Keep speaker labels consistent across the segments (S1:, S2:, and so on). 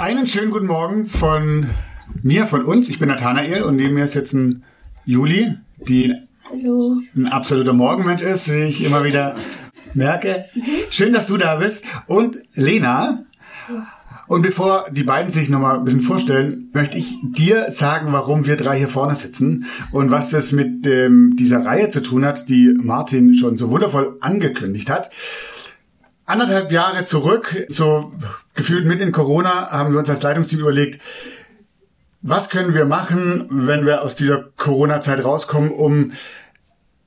S1: Einen schönen guten Morgen von mir, von uns. Ich bin Nathanael und neben mir ist jetzt ein Juli, die
S2: Hallo.
S1: ein absoluter Morgenmensch ist, wie ich immer wieder merke. Schön, dass du da bist. Und Lena. Und bevor die beiden sich nochmal ein bisschen vorstellen, möchte ich dir sagen, warum wir drei hier vorne sitzen und was das mit ähm, dieser Reihe zu tun hat, die Martin schon so wundervoll angekündigt hat. Anderthalb Jahre zurück, so gefühlt mitten in Corona, haben wir uns als Leitungsteam überlegt, was können wir machen, wenn wir aus dieser Corona-Zeit rauskommen, um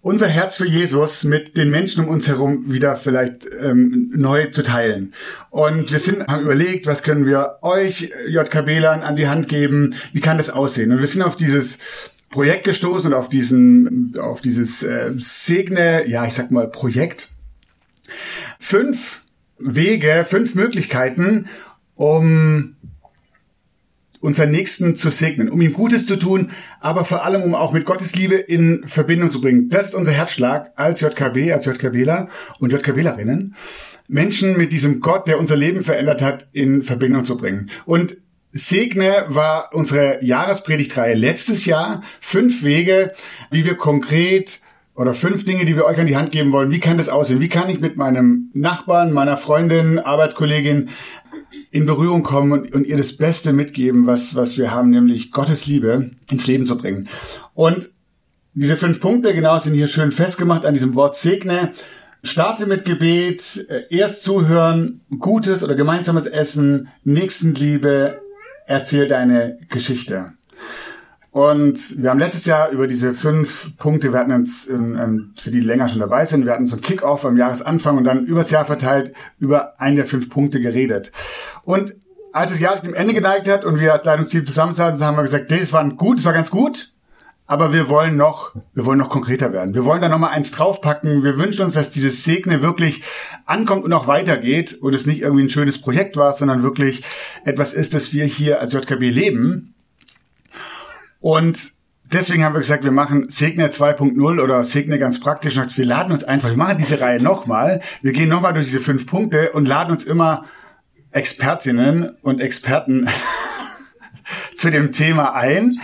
S1: unser Herz für Jesus mit den Menschen um uns herum wieder vielleicht ähm, neu zu teilen. Und wir sind, haben überlegt, was können wir euch JKBlern an die Hand geben, wie kann das aussehen? Und wir sind auf dieses Projekt gestoßen und auf diesen, auf dieses äh, Segne, ja, ich sag mal, Projekt. Fünf Wege, fünf Möglichkeiten, um unseren Nächsten zu segnen, um ihm Gutes zu tun, aber vor allem, um auch mit Gottes Liebe in Verbindung zu bringen. Das ist unser Herzschlag als JKB, als JKBler und JKBlerinnen, Menschen mit diesem Gott, der unser Leben verändert hat, in Verbindung zu bringen. Und Segne war unsere Jahrespredigtreihe letztes Jahr. Fünf Wege, wie wir konkret oder fünf Dinge, die wir euch an die Hand geben wollen. Wie kann das aussehen? Wie kann ich mit meinem Nachbarn, meiner Freundin, Arbeitskollegin in Berührung kommen und, und ihr das Beste mitgeben, was, was wir haben, nämlich Gottes Liebe ins Leben zu bringen. Und diese fünf Punkte, genau, sind hier schön festgemacht an diesem Wort Segne. Starte mit Gebet, äh, erst zuhören, gutes oder gemeinsames Essen, Nächstenliebe, erzähl deine Geschichte. Und wir haben letztes Jahr über diese fünf Punkte, wir hatten uns, ähm, ähm, für die länger schon dabei sind, wir hatten so einen Kick-Off am Jahresanfang und dann übers Jahr verteilt über einen der fünf Punkte geredet. Und als das Jahr sich dem Ende geneigt hat und wir als Leitungsteam zusammensaßen, haben wir gesagt, das war gut, das war ganz gut, aber wir wollen noch, wir wollen noch konkreter werden. Wir wollen da noch mal eins draufpacken. Wir wünschen uns, dass dieses Segne wirklich ankommt und auch weitergeht und es nicht irgendwie ein schönes Projekt war, sondern wirklich etwas ist, das wir hier als JKB leben und deswegen haben wir gesagt, wir machen Segne 2.0 oder Segne ganz praktisch. Wir laden uns einfach, wir machen diese Reihe nochmal. Wir gehen nochmal durch diese fünf Punkte und laden uns immer Expertinnen und Experten zu dem Thema ein.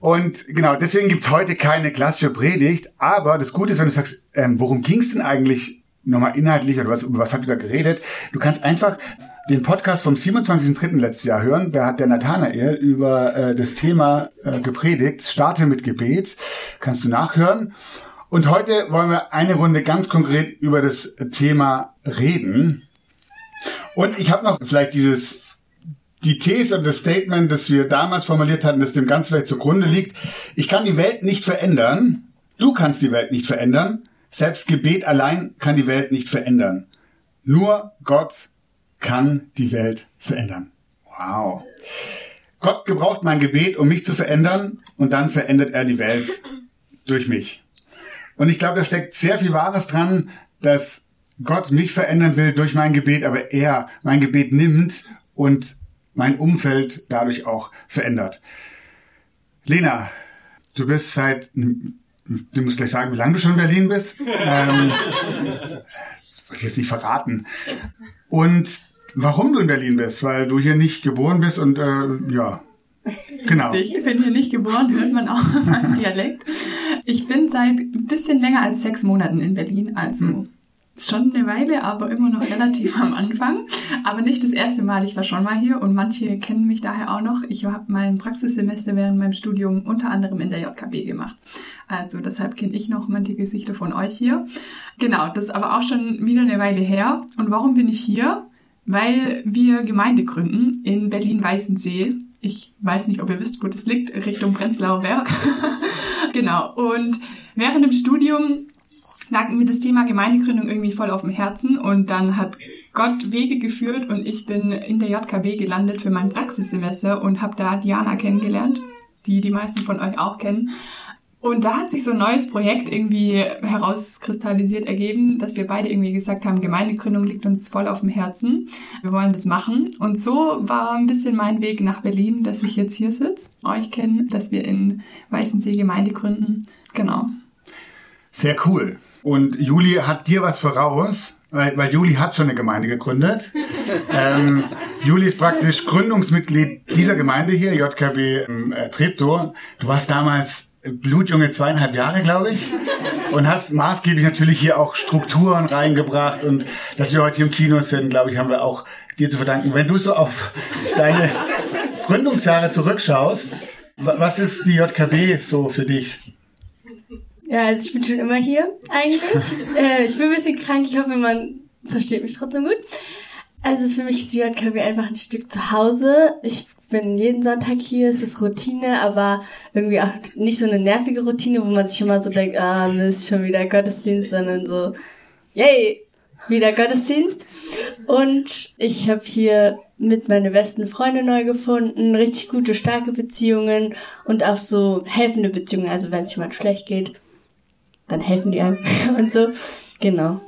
S1: Und genau, deswegen gibt's heute keine klassische Predigt. Aber das Gute ist, wenn du sagst, ähm, worum ging's denn eigentlich nochmal inhaltlich oder was, über was habt ihr da geredet? Du kannst einfach den Podcast vom 27.03. letztes Jahr hören. Da hat der Nathanael über äh, das Thema äh, gepredigt. Starte mit Gebet. Kannst du nachhören. Und heute wollen wir eine Runde ganz konkret über das Thema reden. Und ich habe noch vielleicht dieses die These und das Statement, das wir damals formuliert hatten, das dem ganz vielleicht zugrunde liegt. Ich kann die Welt nicht verändern. Du kannst die Welt nicht verändern. Selbst Gebet allein kann die Welt nicht verändern. Nur Gott kann die Welt verändern. Wow. Gott gebraucht mein Gebet, um mich zu verändern und dann verändert er die Welt durch mich. Und ich glaube, da steckt sehr viel Wahres dran, dass Gott mich verändern will durch mein Gebet, aber er mein Gebet nimmt und mein Umfeld dadurch auch verändert. Lena, du bist seit, du musst gleich sagen, wie lange du schon in Berlin bist. ähm, das wollte ich jetzt nicht verraten. Und warum du in Berlin bist, weil du hier nicht geboren bist und äh, ja. Genau.
S2: Ich bin hier nicht geboren, hört man auch in meinem Dialekt. Ich bin seit ein bisschen länger als sechs Monaten in Berlin, also hm. schon eine Weile, aber immer noch relativ am Anfang. Aber nicht das erste Mal, ich war schon mal hier und manche kennen mich daher auch noch. Ich habe mein Praxissemester während meinem Studium unter anderem in der JKB gemacht. Also deshalb kenne ich noch manche Gesichter von euch hier. Genau, das ist aber auch schon wieder eine Weile her. Und warum bin ich hier? Weil wir Gemeinde gründen in Berlin-Weißensee. Ich weiß nicht, ob ihr wisst, wo das liegt, Richtung Prenzlauer Berg. genau. Und während dem Studium lag mir das Thema Gemeindegründung irgendwie voll auf dem Herzen und dann hat Gott Wege geführt und ich bin in der JKB gelandet für mein Praxissemester und habe da Diana kennengelernt, die die meisten von euch auch kennen. Und da hat sich so ein neues Projekt irgendwie herauskristallisiert ergeben, dass wir beide irgendwie gesagt haben, Gemeindegründung liegt uns voll auf dem Herzen. Wir wollen das machen. Und so war ein bisschen mein Weg nach Berlin, dass ich jetzt hier sitze, euch kenne, dass wir in Weißensee Gemeinde gründen. Genau.
S1: Sehr cool. Und Juli hat dir was voraus, weil, weil Juli hat schon eine Gemeinde gegründet. ähm, Juli ist praktisch Gründungsmitglied dieser Gemeinde hier, JKB äh, Treptow. Du warst damals blutjunge zweieinhalb Jahre, glaube ich. Und hast maßgeblich natürlich hier auch Strukturen reingebracht. Und dass wir heute hier im Kino sind, glaube ich, haben wir auch dir zu verdanken. Wenn du so auf deine Gründungsjahre zurückschaust, was ist die JKB so für dich?
S3: Ja, also ich bin schon immer hier eigentlich. äh, ich bin ein bisschen krank, ich hoffe, man versteht mich trotzdem gut. Also für mich ist die JKB einfach ein Stück zu Hause. Ich bin jeden Sonntag hier, es ist Routine, aber irgendwie auch nicht so eine nervige Routine, wo man sich immer so denkt, ah, Mist, schon wieder Gottesdienst, sondern so, yay, wieder Gottesdienst. Und ich habe hier mit meine besten Freunde neu gefunden, richtig gute, starke Beziehungen und auch so helfende Beziehungen. Also wenn es jemand schlecht geht, dann helfen die einem und so. Genau.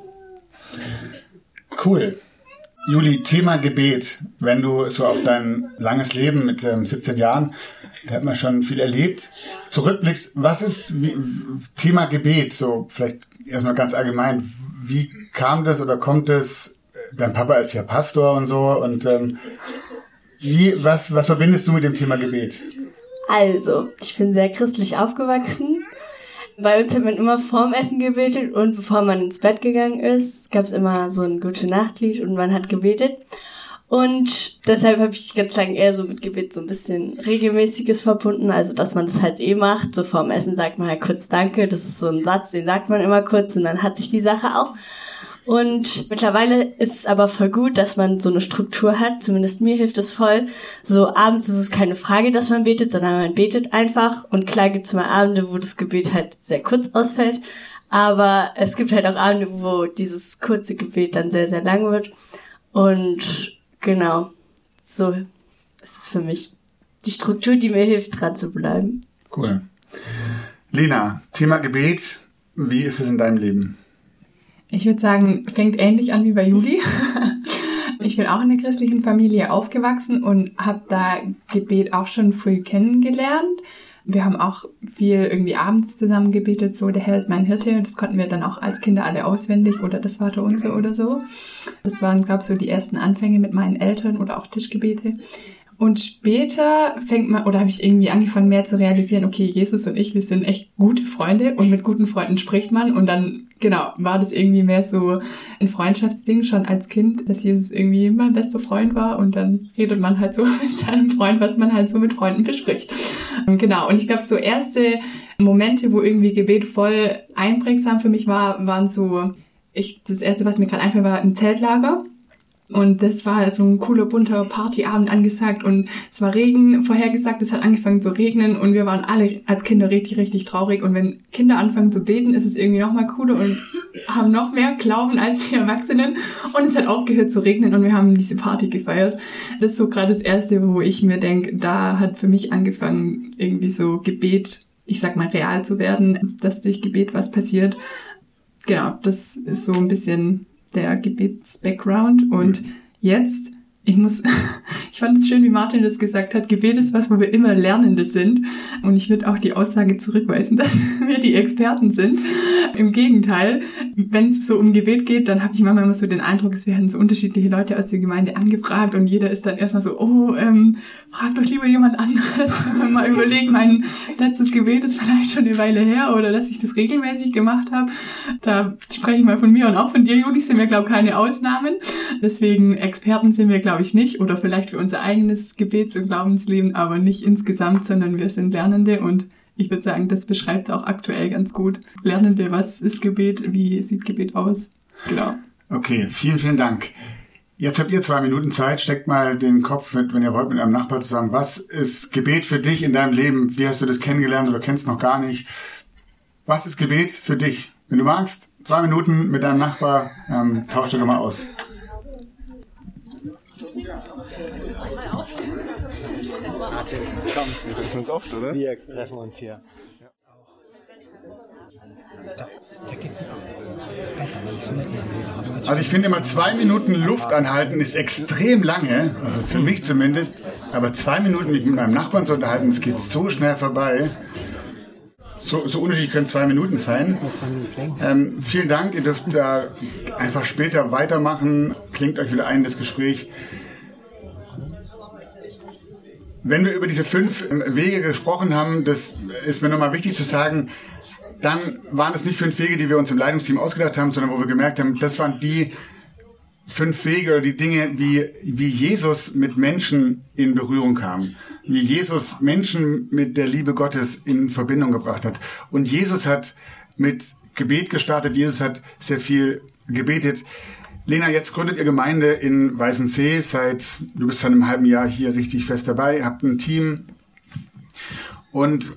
S1: Cool. Juli, Thema Gebet. Wenn du so auf dein langes Leben mit ähm, 17 Jahren, da hat man schon viel erlebt, zurückblickst, was ist wie, Thema Gebet? So vielleicht erstmal ganz allgemein. Wie kam das oder kommt es? Dein Papa ist ja Pastor und so und ähm, wie, was, was verbindest du mit dem Thema Gebet?
S3: Also, ich bin sehr christlich aufgewachsen. Bei uns hat man immer vorm Essen gebetet und bevor man ins Bett gegangen ist, gab es immer so ein gute Nachtlied und man hat gebetet. Und deshalb habe ich ganz lange eher so mit Gebet so ein bisschen regelmäßiges verbunden, also dass man das halt eh macht. So vorm Essen sagt man halt kurz Danke, das ist so ein Satz, den sagt man immer kurz und dann hat sich die Sache auch. Und mittlerweile ist es aber voll gut, dass man so eine Struktur hat. Zumindest mir hilft es voll. So abends ist es keine Frage, dass man betet, sondern man betet einfach. Und klar gibt es mal Abende, wo das Gebet halt sehr kurz ausfällt. Aber es gibt halt auch Abende, wo dieses kurze Gebet dann sehr, sehr lang wird. Und genau, so ist es für mich. Die Struktur, die mir hilft, dran zu bleiben.
S1: Cool. Lena, Thema Gebet. Wie ist es in deinem Leben?
S2: Ich würde sagen, fängt ähnlich an wie bei Juli. Ich bin auch in einer christlichen Familie aufgewachsen und habe da Gebet auch schon früh kennengelernt. Wir haben auch viel irgendwie abends zusammen gebetet, so der Herr ist mein Hirte. Das konnten wir dann auch als Kinder alle auswendig oder das Vaterunser oder so. Das waren, glaube ich, so die ersten Anfänge mit meinen Eltern oder auch Tischgebete. Und später fängt man, oder habe ich irgendwie angefangen mehr zu realisieren, okay, Jesus und ich, wir sind echt gute Freunde und mit guten Freunden spricht man. Und dann, genau, war das irgendwie mehr so ein Freundschaftsding schon als Kind, dass Jesus irgendwie mein bester Freund war und dann redet man halt so mit seinem Freund, was man halt so mit Freunden bespricht. Genau, und ich glaube, so erste Momente, wo irgendwie Gebet voll einprägsam für mich war, waren so, ich, das erste, was mir gerade einfällt, war im Zeltlager und das war so ein cooler, bunter Partyabend angesagt und es war Regen vorhergesagt, es hat angefangen zu regnen und wir waren alle als Kinder richtig, richtig traurig. Und wenn Kinder anfangen zu beten, ist es irgendwie noch mal cooler und haben noch mehr Glauben als die Erwachsenen. Und es hat aufgehört zu regnen und wir haben diese Party gefeiert. Das ist so gerade das Erste, wo ich mir denke, da hat für mich angefangen, irgendwie so Gebet, ich sag mal, real zu werden, dass durch Gebet was passiert. Genau, das ist so ein bisschen der Gebets-Background und mhm. jetzt ich muss, ich fand es schön, wie Martin das gesagt hat, Gebet ist was, wo wir immer Lernende sind. Und ich würde auch die Aussage zurückweisen, dass wir die Experten sind. Im Gegenteil, wenn es so um Gebet geht, dann habe ich manchmal immer so den Eindruck, es werden so unterschiedliche Leute aus der Gemeinde angefragt und jeder ist dann erstmal so, oh, ähm, fragt doch lieber jemand anderes. Wenn man mal überlegt, mein letztes Gebet ist vielleicht schon eine Weile her oder dass ich das regelmäßig gemacht habe. Da spreche ich mal von mir und auch von dir, Juli, sind wir, glaube ich, keine Ausnahmen. Deswegen Experten sind wir, glaube glaube ich, nicht. Oder vielleicht für unser eigenes Gebets- und Glaubensleben, aber nicht insgesamt, sondern wir sind Lernende und ich würde sagen, das beschreibt auch aktuell ganz gut. Lernende, was ist Gebet, wie sieht Gebet aus? Genau.
S1: Okay, vielen, vielen Dank. Jetzt habt ihr zwei Minuten Zeit. Steckt mal den Kopf mit, wenn ihr wollt, mit einem Nachbar zusammen. Was ist Gebet für dich in deinem Leben? Wie hast du das kennengelernt oder kennst noch gar nicht? Was ist Gebet für dich? Wenn du magst, zwei Minuten mit deinem Nachbar, ähm, tausch doch mal aus.
S4: Komm, wir treffen uns oft, oder?
S5: Wir treffen uns hier.
S1: Also ich finde immer zwei Minuten Luft anhalten ist extrem lange, also für mich zumindest. Aber zwei Minuten mit meinem Nachbarn zu unterhalten, das geht so schnell vorbei. So, so unterschiedlich können zwei Minuten sein. Ähm, vielen Dank, ihr dürft da einfach später weitermachen. Klingt euch wieder ein, das Gespräch. Wenn wir über diese fünf ähm, Wege gesprochen haben, das ist mir nochmal wichtig zu sagen, dann waren es nicht fünf Wege, die wir uns im Leitungsteam ausgedacht haben, sondern wo wir gemerkt haben, das waren die fünf Wege oder die Dinge, wie, wie Jesus mit Menschen in Berührung kam. Wie Jesus Menschen mit der Liebe Gottes in Verbindung gebracht hat. Und Jesus hat mit Gebet gestartet. Jesus hat sehr viel gebetet. Lena, jetzt gründet ihr Gemeinde in Weißensee. Seit, du bist seit einem halben Jahr hier richtig fest dabei, habt ein Team. Und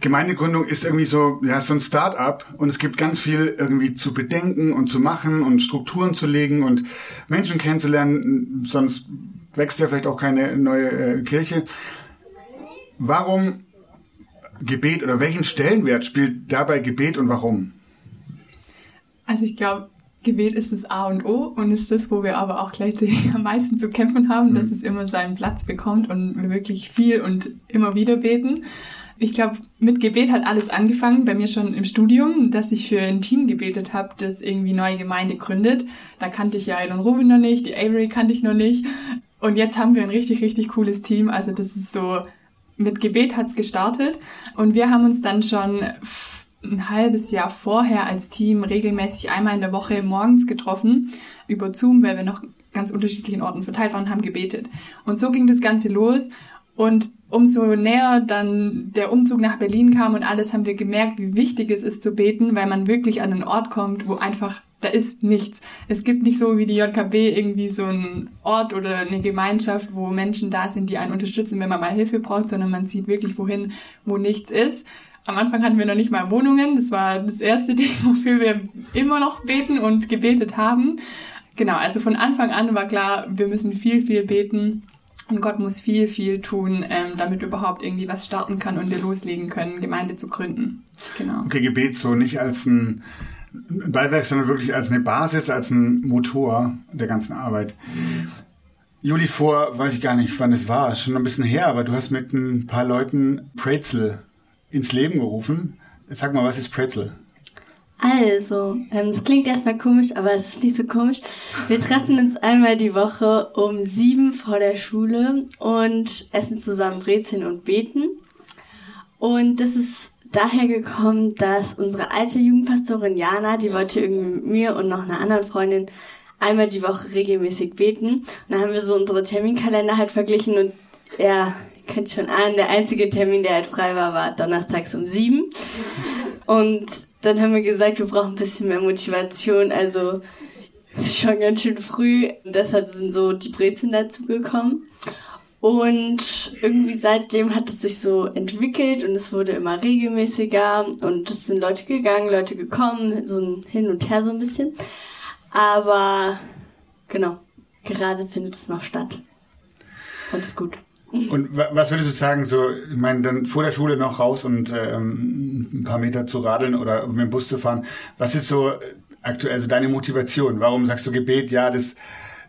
S1: Gemeindegründung ist irgendwie so, ja, so ein Start-up und es gibt ganz viel irgendwie zu bedenken und zu machen und Strukturen zu legen und Menschen kennenzulernen, sonst wächst ja vielleicht auch keine neue äh, Kirche. Warum Gebet oder welchen Stellenwert spielt dabei Gebet und warum?
S2: Also ich glaube, Gebet ist das A und O und ist das, wo wir aber auch gleichzeitig am meisten zu kämpfen haben, dass es immer seinen Platz bekommt und wir wirklich viel und immer wieder beten. Ich glaube, mit Gebet hat alles angefangen, bei mir schon im Studium, dass ich für ein Team gebetet habe, das irgendwie neue Gemeinde gründet. Da kannte ich ja Elon Rubin noch nicht, die Avery kannte ich noch nicht. Und jetzt haben wir ein richtig, richtig cooles Team. Also das ist so, mit Gebet hat's gestartet. Und wir haben uns dann schon ein halbes Jahr vorher als Team regelmäßig einmal in der Woche morgens getroffen über Zoom, weil wir noch ganz unterschiedlichen Orten verteilt waren, haben gebetet. Und so ging das Ganze los. Und umso näher dann der Umzug nach Berlin kam und alles, haben wir gemerkt, wie wichtig es ist zu beten, weil man wirklich an einen Ort kommt, wo einfach da ist nichts. Es gibt nicht so wie die JKB irgendwie so einen Ort oder eine Gemeinschaft, wo Menschen da sind, die einen unterstützen, wenn man mal Hilfe braucht, sondern man sieht wirklich wohin, wo nichts ist. Am Anfang hatten wir noch nicht mal Wohnungen. Das war das erste Ding, wofür wir immer noch beten und gebetet haben. Genau, also von Anfang an war klar, wir müssen viel, viel beten und Gott muss viel, viel tun, ähm, damit überhaupt irgendwie was starten kann und wir loslegen können, Gemeinde zu gründen. Genau.
S1: Okay, Gebet so nicht als ein Beiwerk, sondern wirklich als eine Basis, als ein Motor der ganzen Arbeit. Juli vor, weiß ich gar nicht, wann es war, schon ein bisschen her, aber du hast mit ein paar Leuten Pretzel ins Leben gerufen. Sag mal, was ist Pretzel?
S3: Also, ähm, es klingt erstmal komisch, aber es ist nicht so komisch. Wir treffen uns einmal die Woche um sieben vor der Schule und essen zusammen Brezeln und beten. Und das ist daher gekommen, dass unsere alte Jugendpastorin Jana, die wollte irgendwie mit mir und noch einer anderen Freundin einmal die Woche regelmäßig beten. Und dann haben wir so unsere Terminkalender halt verglichen und ja, könnt schon ahnen, der einzige Termin, der halt frei war, war donnerstags um sieben. Und dann haben wir gesagt, wir brauchen ein bisschen mehr Motivation. Also ist schon ganz schön früh. Und deshalb sind so die Brezeln dazu gekommen. Und irgendwie seitdem hat es sich so entwickelt und es wurde immer regelmäßiger und es sind Leute gegangen, Leute gekommen, so ein Hin und Her so ein bisschen. Aber genau, gerade findet es noch statt. Und ist gut.
S1: Und was würdest du sagen, so, ich meine, dann vor der Schule noch raus und ähm, ein paar Meter zu radeln oder mit dem Bus zu fahren. Was ist so aktuell so deine Motivation? Warum sagst du Gebet, ja, das,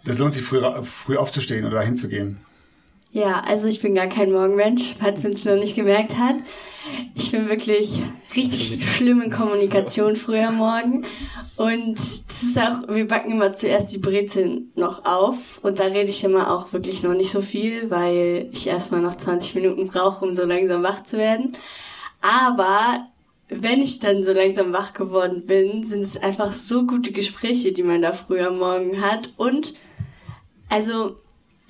S1: das lohnt sich früh, früh aufzustehen oder hinzugehen?
S3: Ja, also ich bin gar kein Morgenmensch, falls man es noch nicht gemerkt hat. Ich bin wirklich richtig schlimm in Kommunikation früher Morgen. Und das ist auch, wir backen immer zuerst die Brezeln noch auf. Und da rede ich immer auch wirklich noch nicht so viel, weil ich erstmal noch 20 Minuten brauche, um so langsam wach zu werden. Aber wenn ich dann so langsam wach geworden bin, sind es einfach so gute Gespräche, die man da früher Morgen hat. Und also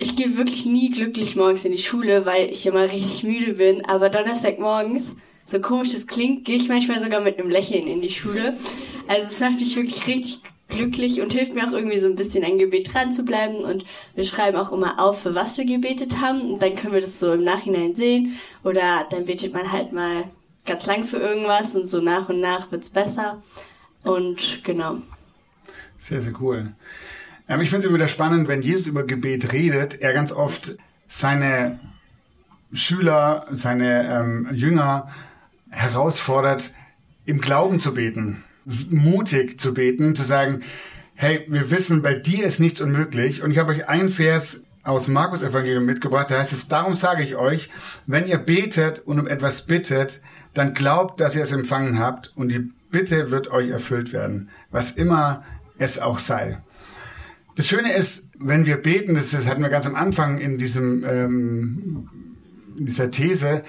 S3: ich gehe wirklich nie glücklich morgens in die Schule, weil ich immer richtig müde bin. Aber Donnerstagmorgens, so komisch das klingt, gehe ich manchmal sogar mit einem Lächeln in die Schule. Also es macht mich wirklich richtig glücklich und hilft mir auch irgendwie so ein bisschen an Gebet dran zu bleiben. Und wir schreiben auch immer auf, für was wir gebetet haben. Und dann können wir das so im Nachhinein sehen. Oder dann betet man halt mal ganz lang für irgendwas und so nach und nach wird's besser. Und genau.
S1: Sehr, sehr cool. Ähm, ich finde es immer wieder spannend, wenn Jesus über Gebet redet, er ganz oft seine Schüler, seine ähm, Jünger herausfordert, im Glauben zu beten, mutig zu beten, zu sagen, hey, wir wissen, bei dir ist nichts unmöglich. Und ich habe euch einen Vers aus Markus Evangelium mitgebracht, da heißt es, darum sage ich euch, wenn ihr betet und um etwas bittet, dann glaubt, dass ihr es empfangen habt und die Bitte wird euch erfüllt werden, was immer es auch sei. Das Schöne ist, wenn wir beten, das hatten wir ganz am Anfang in diesem ähm, in dieser These,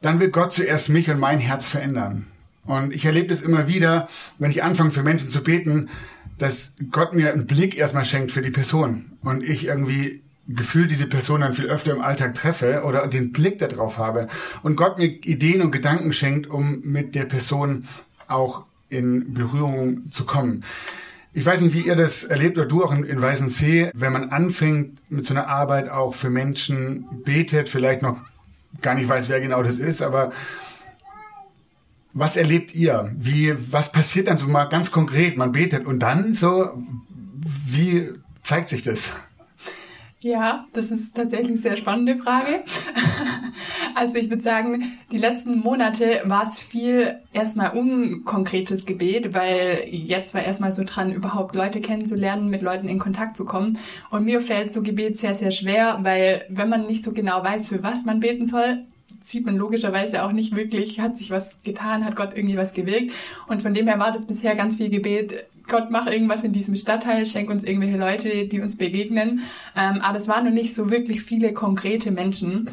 S1: dann will Gott zuerst mich und mein Herz verändern. Und ich erlebe das immer wieder, wenn ich anfange für Menschen zu beten, dass Gott mir einen Blick erstmal schenkt für die Person und ich irgendwie gefühlt diese Person dann viel öfter im Alltag treffe oder den Blick darauf habe und Gott mir Ideen und Gedanken schenkt, um mit der Person auch in Berührung zu kommen. Ich weiß nicht, wie ihr das erlebt oder du auch in, in Weißensee, wenn man anfängt mit so einer Arbeit auch für Menschen betet, vielleicht noch gar nicht weiß, wer genau das ist, aber was erlebt ihr? Wie, was passiert dann so mal ganz konkret? Man betet und dann so, wie zeigt sich das?
S2: Ja, das ist tatsächlich eine sehr spannende Frage. Also ich würde sagen, die letzten Monate war es viel erstmal unkonkretes Gebet, weil jetzt war erstmal so dran, überhaupt Leute kennenzulernen, mit Leuten in Kontakt zu kommen. Und mir fällt so Gebet sehr, sehr schwer, weil wenn man nicht so genau weiß, für was man beten soll, sieht man logischerweise auch nicht wirklich, hat sich was getan, hat Gott irgendwie was gewirkt. Und von dem her war das bisher ganz viel Gebet. Gott, mach irgendwas in diesem Stadtteil, schenk uns irgendwelche Leute, die uns begegnen. Ähm, aber es waren noch nicht so wirklich viele konkrete Menschen.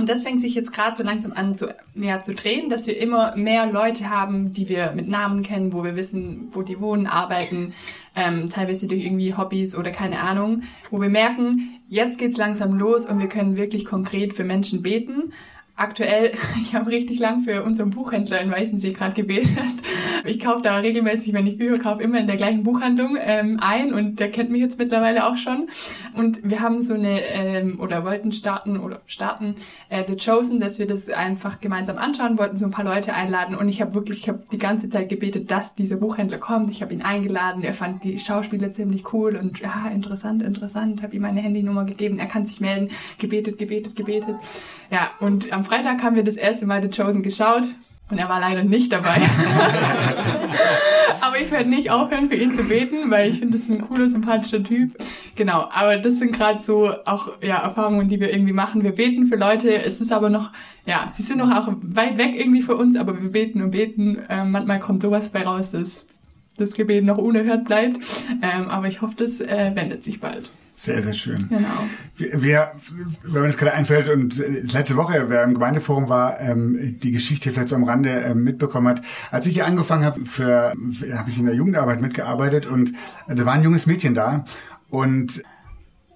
S2: Und das fängt sich jetzt gerade so langsam an zu, ja, zu drehen, dass wir immer mehr Leute haben, die wir mit Namen kennen, wo wir wissen, wo die wohnen, arbeiten, ähm, teilweise durch irgendwie Hobbys oder keine Ahnung, wo wir merken, jetzt geht's langsam los und wir können wirklich konkret für Menschen beten aktuell, ich habe richtig lang für unseren Buchhändler in Weißensee gerade gebetet. Ich kaufe da regelmäßig, wenn ich Bücher kaufe, immer in der gleichen Buchhandlung ähm, ein und der kennt mich jetzt mittlerweile auch schon. Und wir haben so eine, ähm, oder wollten starten, oder starten äh, The Chosen, dass wir das einfach gemeinsam anschauen wollten, so ein paar Leute einladen. Und ich habe wirklich, ich habe die ganze Zeit gebetet, dass dieser Buchhändler kommt. Ich habe ihn eingeladen, er fand die Schauspieler ziemlich cool und ja, interessant, interessant, habe ihm meine Handynummer gegeben, er kann sich melden, gebetet, gebetet, gebetet. Ja, und am Freitag haben wir das erste Mal The Chosen geschaut und er war leider nicht dabei. aber ich werde nicht aufhören, für ihn zu beten, weil ich finde, das ist ein cooler, sympathischer Typ. Genau, aber das sind gerade so auch ja, Erfahrungen, die wir irgendwie machen. Wir beten für Leute, es ist aber noch, ja, sie sind noch auch weit weg irgendwie für uns, aber wir beten und beten. Ähm, manchmal kommt sowas bei raus, dass das Gebet noch unerhört bleibt. Ähm, aber ich hoffe, das äh, wendet sich bald.
S1: Sehr, sehr schön.
S2: Genau.
S1: Wer, wenn mir das gerade einfällt und letzte Woche, wer im Gemeindeforum war, ähm, die Geschichte vielleicht so am Rande ähm, mitbekommen hat. Als ich hier angefangen habe, für, habe ich in der Jugendarbeit mitgearbeitet und da war ein junges Mädchen da und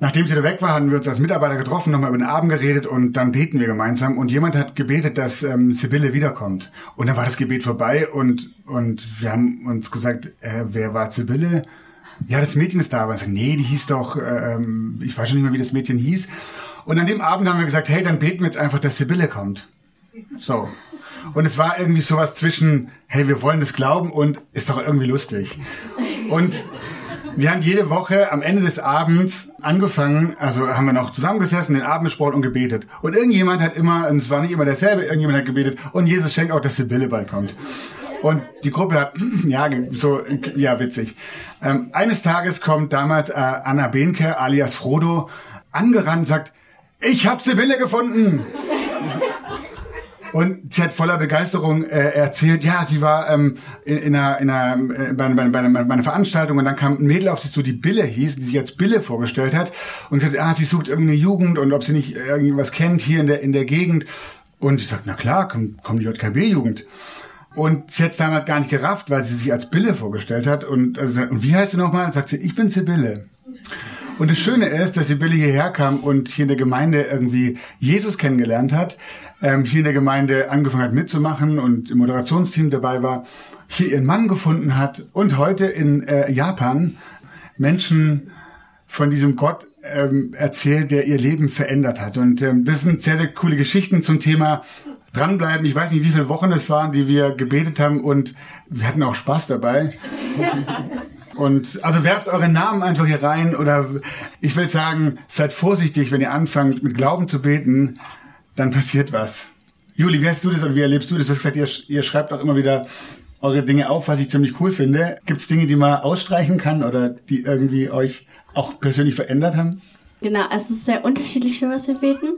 S1: Nachdem sie da weg war, haben wir uns als Mitarbeiter getroffen, nochmal über den Abend geredet und dann beten wir gemeinsam. Und jemand hat gebetet, dass ähm, Sibylle wiederkommt. Und dann war das Gebet vorbei und, und wir haben uns gesagt, äh, wer war Sibylle? Ja, das Mädchen ist da. Aber ich sage, nee, die hieß doch, ähm, ich weiß schon nicht mehr, wie das Mädchen hieß. Und an dem Abend haben wir gesagt, hey, dann beten wir jetzt einfach, dass Sibylle kommt. So. Und es war irgendwie sowas zwischen, hey, wir wollen das glauben und ist doch irgendwie lustig. Und wir haben jede Woche am Ende des Abends angefangen, also haben wir noch zusammengesessen, den Abendsport und gebetet. Und irgendjemand hat immer, und es war nicht immer derselbe, irgendjemand hat gebetet, und Jesus schenkt auch, dass Sibylle bald kommt. Und die Gruppe hat, ja, so, ja, witzig. Ähm, eines Tages kommt damals äh, Anna Behnke, alias Frodo, angerannt und sagt, ich habe Sibylle gefunden. Und sie hat voller Begeisterung äh, erzählt, ja, sie war ähm, in, in, einer, in einer, äh, bei, bei, bei, bei einer Veranstaltung und dann kam ein Mädel auf sie zu, die Bille hieß, die sich als Bille vorgestellt hat und gesagt, ah, sie sucht irgendeine Jugend und ob sie nicht irgendwas kennt hier in der, in der Gegend. Und ich sagte, na klar, komm, komm die JKB-Jugend. Und sie hat damals gar nicht gerafft, weil sie sich als Bille vorgestellt hat. Und, also, und wie heißt du nochmal? Und sagt sie, ich bin Sibylle. Und das Schöne ist, dass Sibylle hierher kam und hier in der Gemeinde irgendwie Jesus kennengelernt hat, ähm, hier in der Gemeinde angefangen hat mitzumachen und im Moderationsteam dabei war, hier ihren Mann gefunden hat und heute in äh, Japan Menschen von diesem Gott ähm, erzählt, der ihr Leben verändert hat. Und ähm, das sind sehr, sehr coole Geschichten zum Thema dranbleiben. Ich weiß nicht, wie viele Wochen es waren, die wir gebetet haben und Wir hatten auch Spaß dabei. Und also werft eure Namen einfach hier rein oder ich will sagen, seid vorsichtig, wenn ihr anfangt mit Glauben zu beten, dann passiert was. Juli, wie hast du das oder wie erlebst du das? Du hast gesagt, ihr, ihr schreibt auch immer wieder eure Dinge auf, was ich ziemlich cool finde. Gibt es Dinge, die man ausstreichen kann oder die irgendwie euch auch persönlich verändert haben?
S3: Genau, es ist sehr unterschiedlich, für was wir beten.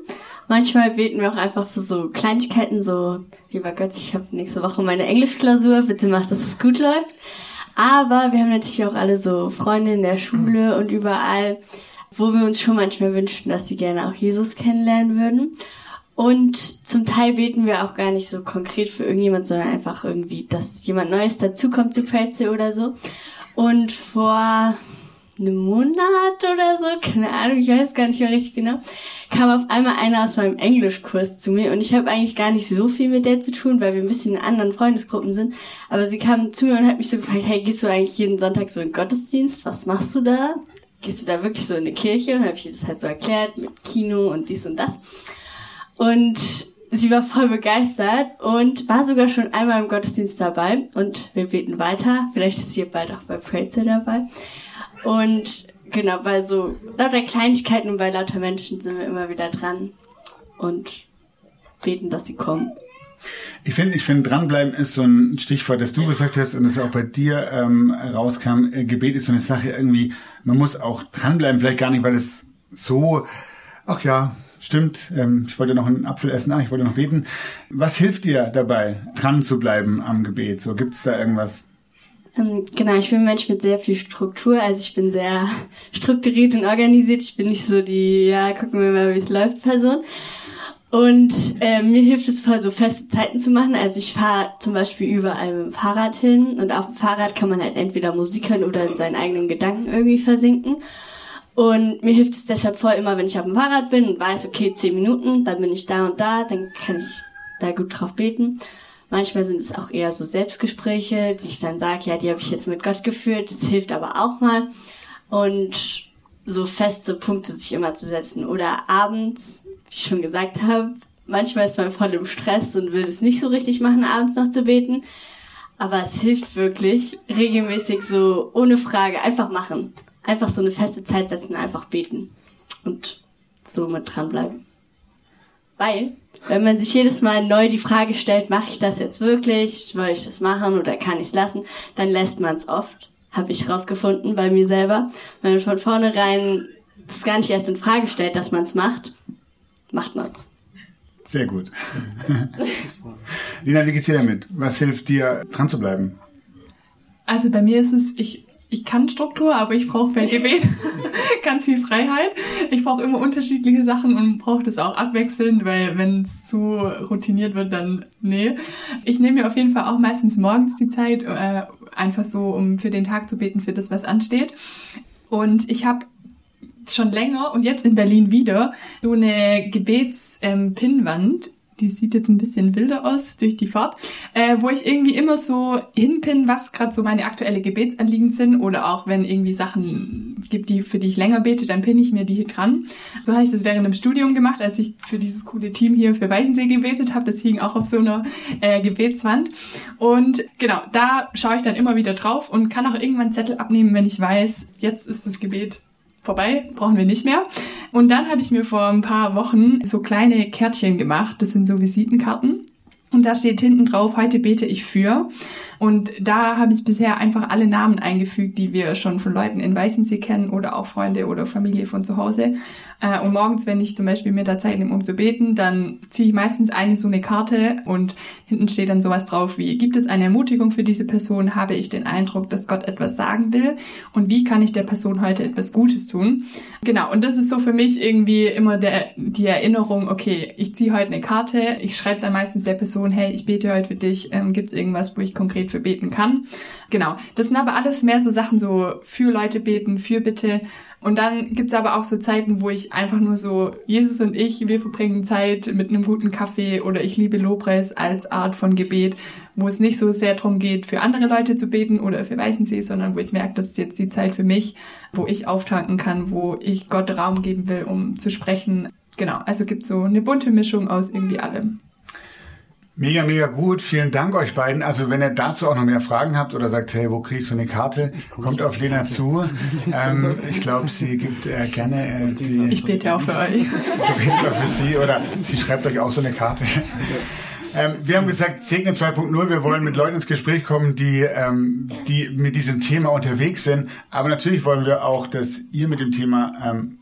S3: Manchmal beten wir auch einfach für so Kleinigkeiten, so, lieber Gott, ich habe nächste Woche meine Englischklausur, bitte mach, dass es gut läuft. Aber wir haben natürlich auch alle so Freunde in der Schule und überall, wo wir uns schon manchmal wünschen, dass sie gerne auch Jesus kennenlernen würden. Und zum Teil beten wir auch gar nicht so konkret für irgendjemand, sondern einfach irgendwie, dass jemand Neues dazukommt zu Pretzel oder so. Und vor einem Monat oder so, keine Ahnung, ich weiß gar nicht mehr richtig genau, kam auf einmal einer aus meinem Englischkurs zu mir und ich habe eigentlich gar nicht so viel mit der zu tun, weil wir ein bisschen in anderen Freundesgruppen sind. Aber sie kam zu mir und hat mich so gefragt, hey, gehst du eigentlich jeden Sonntag so in Gottesdienst? Was machst du da? Gehst du da wirklich so in eine Kirche? Und habe ich ihr das halt so erklärt mit Kino und dies und das. Und sie war voll begeistert und war sogar schon einmal im Gottesdienst dabei. Und wir beten weiter. Vielleicht ist sie bald auch bei Praise dabei. Und genau, bei so lauter Kleinigkeiten und bei lauter Menschen sind wir immer wieder dran und beten, dass sie kommen.
S1: Ich finde, ich finde, dranbleiben ist so ein Stichwort, das du gesagt hast und das auch bei dir ähm, rauskam. Äh, Gebet ist so eine Sache irgendwie, man muss auch dranbleiben, vielleicht gar nicht, weil es so, ach ja, stimmt, ähm, ich wollte noch einen Apfel essen, ah, ich wollte noch beten. Was hilft dir dabei, dran zu bleiben am Gebet? So, gibt's da irgendwas?
S3: Ähm, genau, ich bin ein Mensch mit sehr viel Struktur. Also ich bin sehr strukturiert und organisiert. Ich bin nicht so die, ja, gucken wir mal, wie es läuft, Person. Und äh, mir hilft es voll, so feste Zeiten zu machen. Also ich fahre zum Beispiel überall mit dem Fahrrad hin und auf dem Fahrrad kann man halt entweder Musik hören oder in seinen eigenen Gedanken irgendwie versinken. Und mir hilft es deshalb voll immer, wenn ich auf dem Fahrrad bin und weiß, okay, zehn Minuten, dann bin ich da und da, dann kann ich da gut drauf beten. Manchmal sind es auch eher so Selbstgespräche, die ich dann sage, ja, die habe ich jetzt mit Gott geführt. Das hilft aber auch mal. Und so feste Punkte sich immer zu setzen. Oder abends, wie ich schon gesagt habe, manchmal ist man voll im Stress und will es nicht so richtig machen, abends noch zu beten. Aber es hilft wirklich, regelmäßig so ohne Frage einfach machen. Einfach so eine feste Zeit setzen, einfach beten. Und so mit dranbleiben. Weil, wenn man sich jedes Mal neu die Frage stellt, mache ich das jetzt wirklich, soll ich das machen oder kann ich es lassen, dann lässt man es oft. Habe ich rausgefunden bei mir selber. Wenn man von vornherein das gar nicht erst in Frage stellt, dass man es macht, macht man es.
S1: Sehr gut. Lina, wie geht's dir damit? Was hilft dir, dran zu bleiben?
S2: Also bei mir ist es, ich ich kann Struktur, aber ich brauche bei Gebet ganz viel Freiheit. Ich brauche immer unterschiedliche Sachen und brauche das auch abwechselnd, weil wenn es zu routiniert wird, dann nee. Ich nehme mir auf jeden Fall auch meistens morgens die Zeit, äh, einfach so, um für den Tag zu beten, für das, was ansteht. Und ich habe schon länger und jetzt in Berlin wieder so eine Gebets-Pinnwand, ähm, die sieht jetzt ein bisschen wilder aus durch die Fahrt, äh, wo ich irgendwie immer so hinpin, was gerade so meine aktuelle Gebetsanliegen sind oder auch wenn irgendwie Sachen gibt, die für die ich länger bete, dann pinne ich mir die hier dran. So habe ich das während dem Studium gemacht, als ich für dieses coole Team hier für Weichensee gebetet habe. Das hing auch auf so einer äh, Gebetswand. Und genau, da schaue ich dann immer wieder drauf und kann auch irgendwann Zettel abnehmen, wenn ich weiß, jetzt ist das Gebet vorbei, brauchen wir nicht mehr. Und dann habe ich mir vor ein paar Wochen so kleine Kärtchen gemacht. Das sind so Visitenkarten. Und da steht hinten drauf, heute bete ich für. Und da habe ich bisher einfach alle Namen eingefügt, die wir schon von Leuten in Weißensee kennen oder auch Freunde oder Familie von zu Hause. Äh, und morgens, wenn ich zum Beispiel mir da Zeit nehme, um zu beten, dann ziehe ich meistens eine so eine Karte und hinten steht dann sowas drauf wie, gibt es eine Ermutigung für diese Person? Habe ich den Eindruck, dass Gott etwas sagen will? Und wie kann ich der Person heute etwas Gutes tun? Genau, und das ist so für mich irgendwie immer der, die Erinnerung, okay, ich ziehe heute eine Karte, ich schreibe dann meistens der Person, hey, ich bete heute für dich, ähm, gibt es irgendwas, wo ich konkret für beten kann? Genau, das sind aber alles mehr so Sachen, so für Leute beten, für Bitte und dann gibt's aber auch so Zeiten, wo ich einfach nur so, Jesus und ich, wir verbringen Zeit mit einem guten Kaffee oder ich liebe Lobpreis als Art von Gebet, wo es nicht so sehr darum geht, für andere Leute zu beten oder für Weißensee, sondern wo ich merke, das ist jetzt die Zeit für mich, wo ich auftanken kann, wo ich Gott Raum geben will, um zu sprechen. Genau, also gibt so eine bunte Mischung aus irgendwie allem.
S1: Mega, mega gut. Vielen Dank euch beiden. Also wenn ihr dazu auch noch mehr Fragen habt oder sagt, hey, wo krieg ich so eine Karte, kommt auf Lena zu. Ähm, ich glaube, sie gibt äh, gerne äh, die...
S2: Ich bete auch für euch.
S1: Du betest auch für sie oder sie schreibt euch auch so eine Karte. Ähm, wir haben gesagt, Segne 2.0, wir wollen mit Leuten ins Gespräch kommen, die, ähm, die mit diesem Thema unterwegs sind. Aber natürlich wollen wir auch, dass ihr mit dem Thema ähm,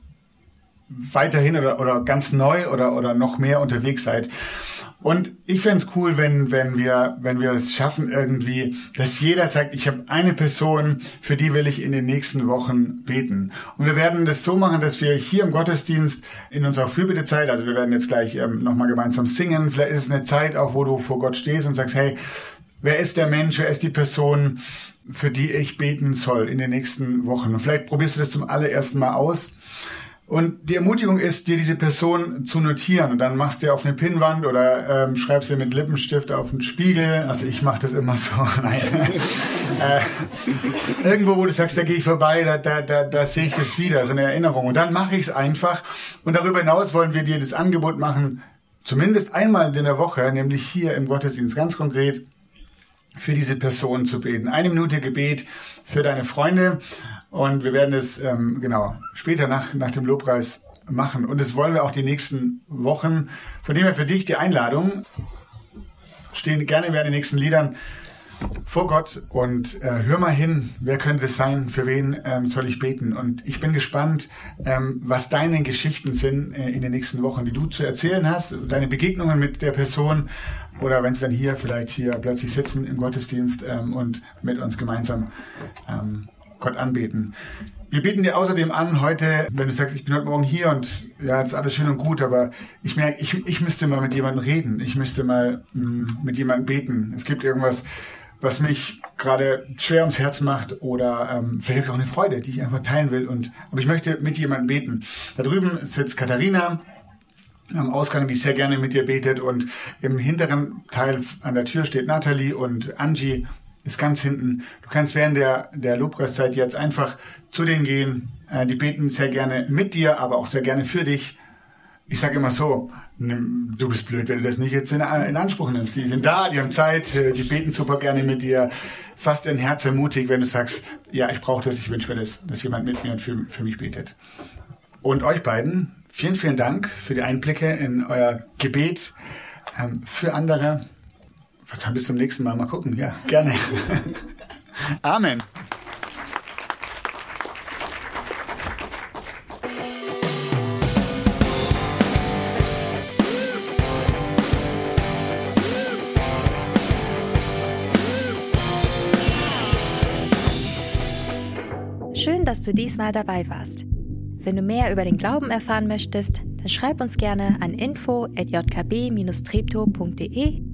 S1: weiterhin oder, oder ganz neu oder, oder noch mehr unterwegs seid. Und ich fände cool, wenn, wenn, wir, wenn wir es schaffen, irgendwie, dass jeder sagt, ich habe eine Person, für die will ich in den nächsten Wochen beten. Und wir werden das so machen, dass wir hier im Gottesdienst in unserer Fürbittezeit, also wir werden jetzt gleich ähm, nochmal gemeinsam singen, vielleicht ist es eine Zeit auch, wo du vor Gott stehst und sagst, hey, wer ist der Mensch, wer ist die Person, für die ich beten soll in den nächsten Wochen? Und vielleicht probierst du das zum allerersten Mal aus und die Ermutigung ist, dir diese Person zu notieren und dann machst du auf eine Pinnwand oder ähm, schreibst dir mit Lippenstift auf einen Spiegel. Also ich mache das immer so. Äh, irgendwo, wo du sagst, da gehe ich vorbei, da, da, da, da sehe ich das wieder, so eine Erinnerung. Und dann mache ich es einfach. Und darüber hinaus wollen wir dir das Angebot machen, zumindest einmal in der Woche, nämlich hier im Gottesdienst, ganz konkret für diese Person zu beten. Eine Minute Gebet für deine Freunde und wir werden es ähm, genau später nach, nach dem Lobpreis machen. Und das wollen wir auch die nächsten Wochen. Von dem her für dich die Einladung. Stehen gerne während den nächsten Liedern vor Gott und äh, hör mal hin, wer könnte es sein, für wen ähm, soll ich beten? Und ich bin gespannt, ähm, was deine Geschichten sind äh, in den nächsten Wochen, die du zu erzählen hast, deine Begegnungen mit der Person oder wenn es dann hier vielleicht hier plötzlich sitzen im Gottesdienst ähm, und mit uns gemeinsam ähm, Gott anbeten. Wir bieten dir außerdem an, heute, wenn du sagst, ich bin heute Morgen hier und ja, ist alles schön und gut, aber ich merke, ich, ich müsste mal mit jemandem reden. Ich müsste mal mh, mm, mit jemandem beten. Es gibt irgendwas, was mich gerade schwer ums Herz macht oder ähm, vielleicht habe ich auch eine Freude, die ich einfach teilen will. Und, aber ich möchte mit jemandem beten. Da drüben sitzt Katharina am Ausgang, die sehr gerne mit dir betet und im hinteren Teil an der Tür steht Natalie und Angie ist ganz hinten. Du kannst während der, der Lobpreiszeit jetzt einfach zu denen gehen. Äh, die beten sehr gerne mit dir, aber auch sehr gerne für dich. Ich sage immer so, du bist blöd, wenn du das nicht jetzt in, in, Anspruch nimmst. Die sind da, die haben Zeit, äh, die beten super gerne mit dir. Fast dein Herz ermutigt, wenn du sagst, ja, ich brauche das, ich wünsche mir das, dass jemand mit mir und für, für mich betet. Und euch beiden, vielen, vielen Dank für die Einblicke in euer Gebet ähm, für andere. Was bis zum nächsten Mal. Mal gucken. Ja, gerne. Amen.
S6: Schön, dass du diesmal dabei warst. Wenn du mehr über den Glauben erfahren möchtest, dann schreib uns gerne an info@jkb-treptow.de